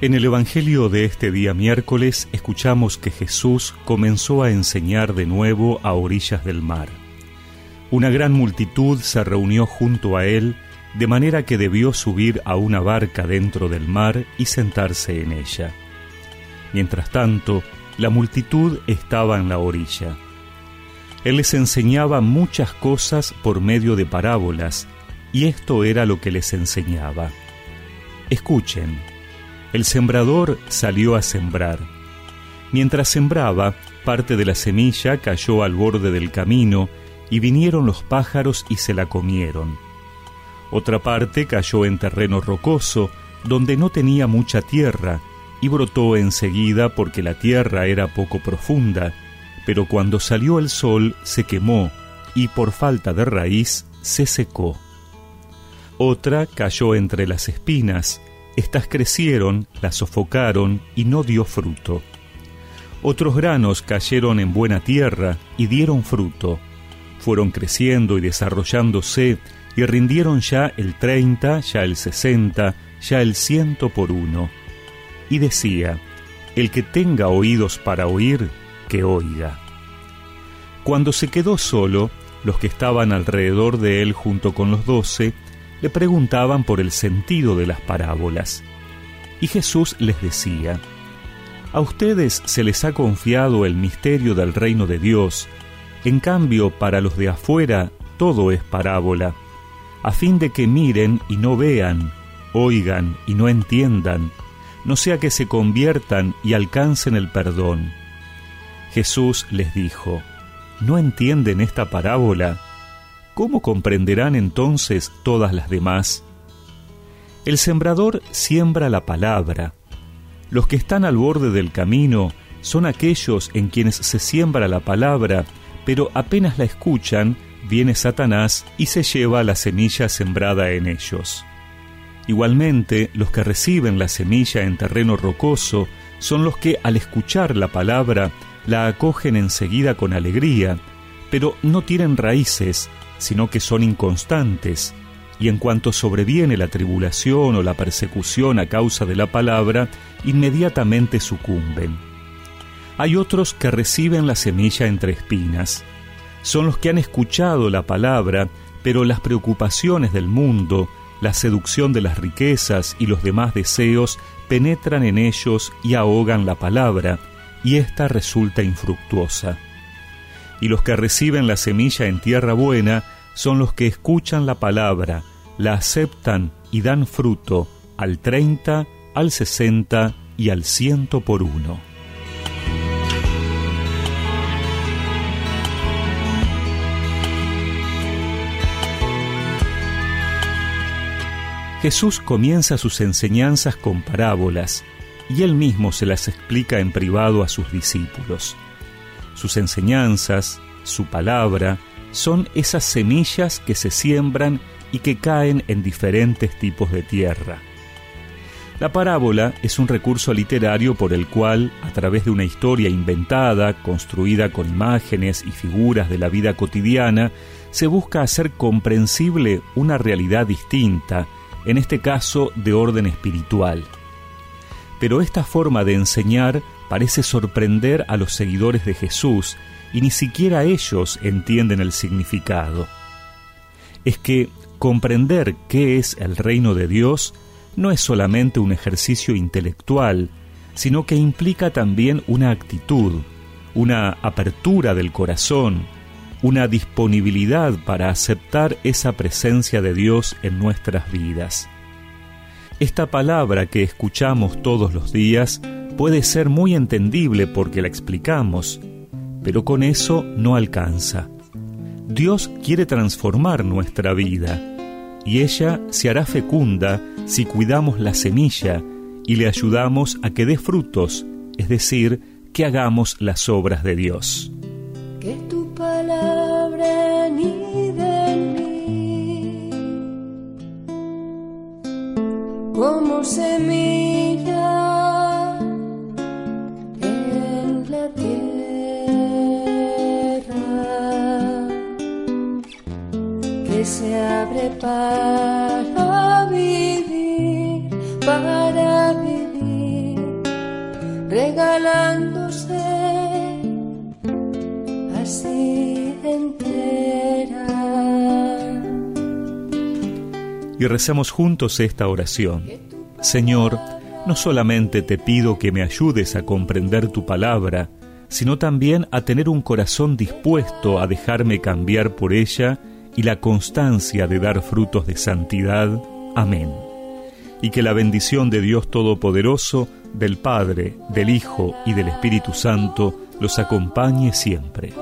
En el Evangelio de este día miércoles escuchamos que Jesús comenzó a enseñar de nuevo a orillas del mar. Una gran multitud se reunió junto a él, de manera que debió subir a una barca dentro del mar y sentarse en ella. Mientras tanto, la multitud estaba en la orilla. Él les enseñaba muchas cosas por medio de parábolas, y esto era lo que les enseñaba. Escuchen, el sembrador salió a sembrar. Mientras sembraba, parte de la semilla cayó al borde del camino, y vinieron los pájaros y se la comieron. Otra parte cayó en terreno rocoso, donde no tenía mucha tierra, y brotó enseguida porque la tierra era poco profunda, pero cuando salió el sol se quemó, y por falta de raíz se secó. Otra cayó entre las espinas, estas crecieron, la sofocaron y no dio fruto. Otros granos cayeron en buena tierra y dieron fruto. Fueron creciendo y desarrollándose y rindieron ya el treinta, ya el sesenta, ya el ciento por uno. Y decía, el que tenga oídos para oír, que oiga. Cuando se quedó solo, los que estaban alrededor de él junto con los doce, le preguntaban por el sentido de las parábolas. Y Jesús les decía, A ustedes se les ha confiado el misterio del reino de Dios, en cambio para los de afuera todo es parábola, a fin de que miren y no vean, oigan y no entiendan, no sea que se conviertan y alcancen el perdón. Jesús les dijo, ¿no entienden esta parábola? ¿Cómo comprenderán entonces todas las demás? El sembrador siembra la palabra. Los que están al borde del camino son aquellos en quienes se siembra la palabra, pero apenas la escuchan, viene Satanás y se lleva la semilla sembrada en ellos. Igualmente, los que reciben la semilla en terreno rocoso son los que al escuchar la palabra la acogen enseguida con alegría, pero no tienen raíces sino que son inconstantes, y en cuanto sobreviene la tribulación o la persecución a causa de la palabra, inmediatamente sucumben. Hay otros que reciben la semilla entre espinas. Son los que han escuchado la palabra, pero las preocupaciones del mundo, la seducción de las riquezas y los demás deseos penetran en ellos y ahogan la palabra, y ésta resulta infructuosa y los que reciben la semilla en tierra buena son los que escuchan la palabra, la aceptan y dan fruto al treinta, al sesenta y al ciento por uno. Jesús comienza sus enseñanzas con parábolas y él mismo se las explica en privado a sus discípulos. Sus enseñanzas, su palabra, son esas semillas que se siembran y que caen en diferentes tipos de tierra. La parábola es un recurso literario por el cual, a través de una historia inventada, construida con imágenes y figuras de la vida cotidiana, se busca hacer comprensible una realidad distinta, en este caso de orden espiritual. Pero esta forma de enseñar parece sorprender a los seguidores de Jesús y ni siquiera ellos entienden el significado. Es que comprender qué es el reino de Dios no es solamente un ejercicio intelectual, sino que implica también una actitud, una apertura del corazón, una disponibilidad para aceptar esa presencia de Dios en nuestras vidas. Esta palabra que escuchamos todos los días puede ser muy entendible porque la explicamos, pero con eso no alcanza. Dios quiere transformar nuestra vida y ella se hará fecunda si cuidamos la semilla y le ayudamos a que dé frutos, es decir, que hagamos las obras de Dios. Que tu palabra como semilla para vivir, para vivir. regalándose así entera. Y rezamos juntos esta oración. Señor, no solamente te pido que me ayudes a comprender tu palabra, sino también a tener un corazón dispuesto a dejarme cambiar por ella y la constancia de dar frutos de santidad. Amén. Y que la bendición de Dios Todopoderoso, del Padre, del Hijo y del Espíritu Santo los acompañe siempre.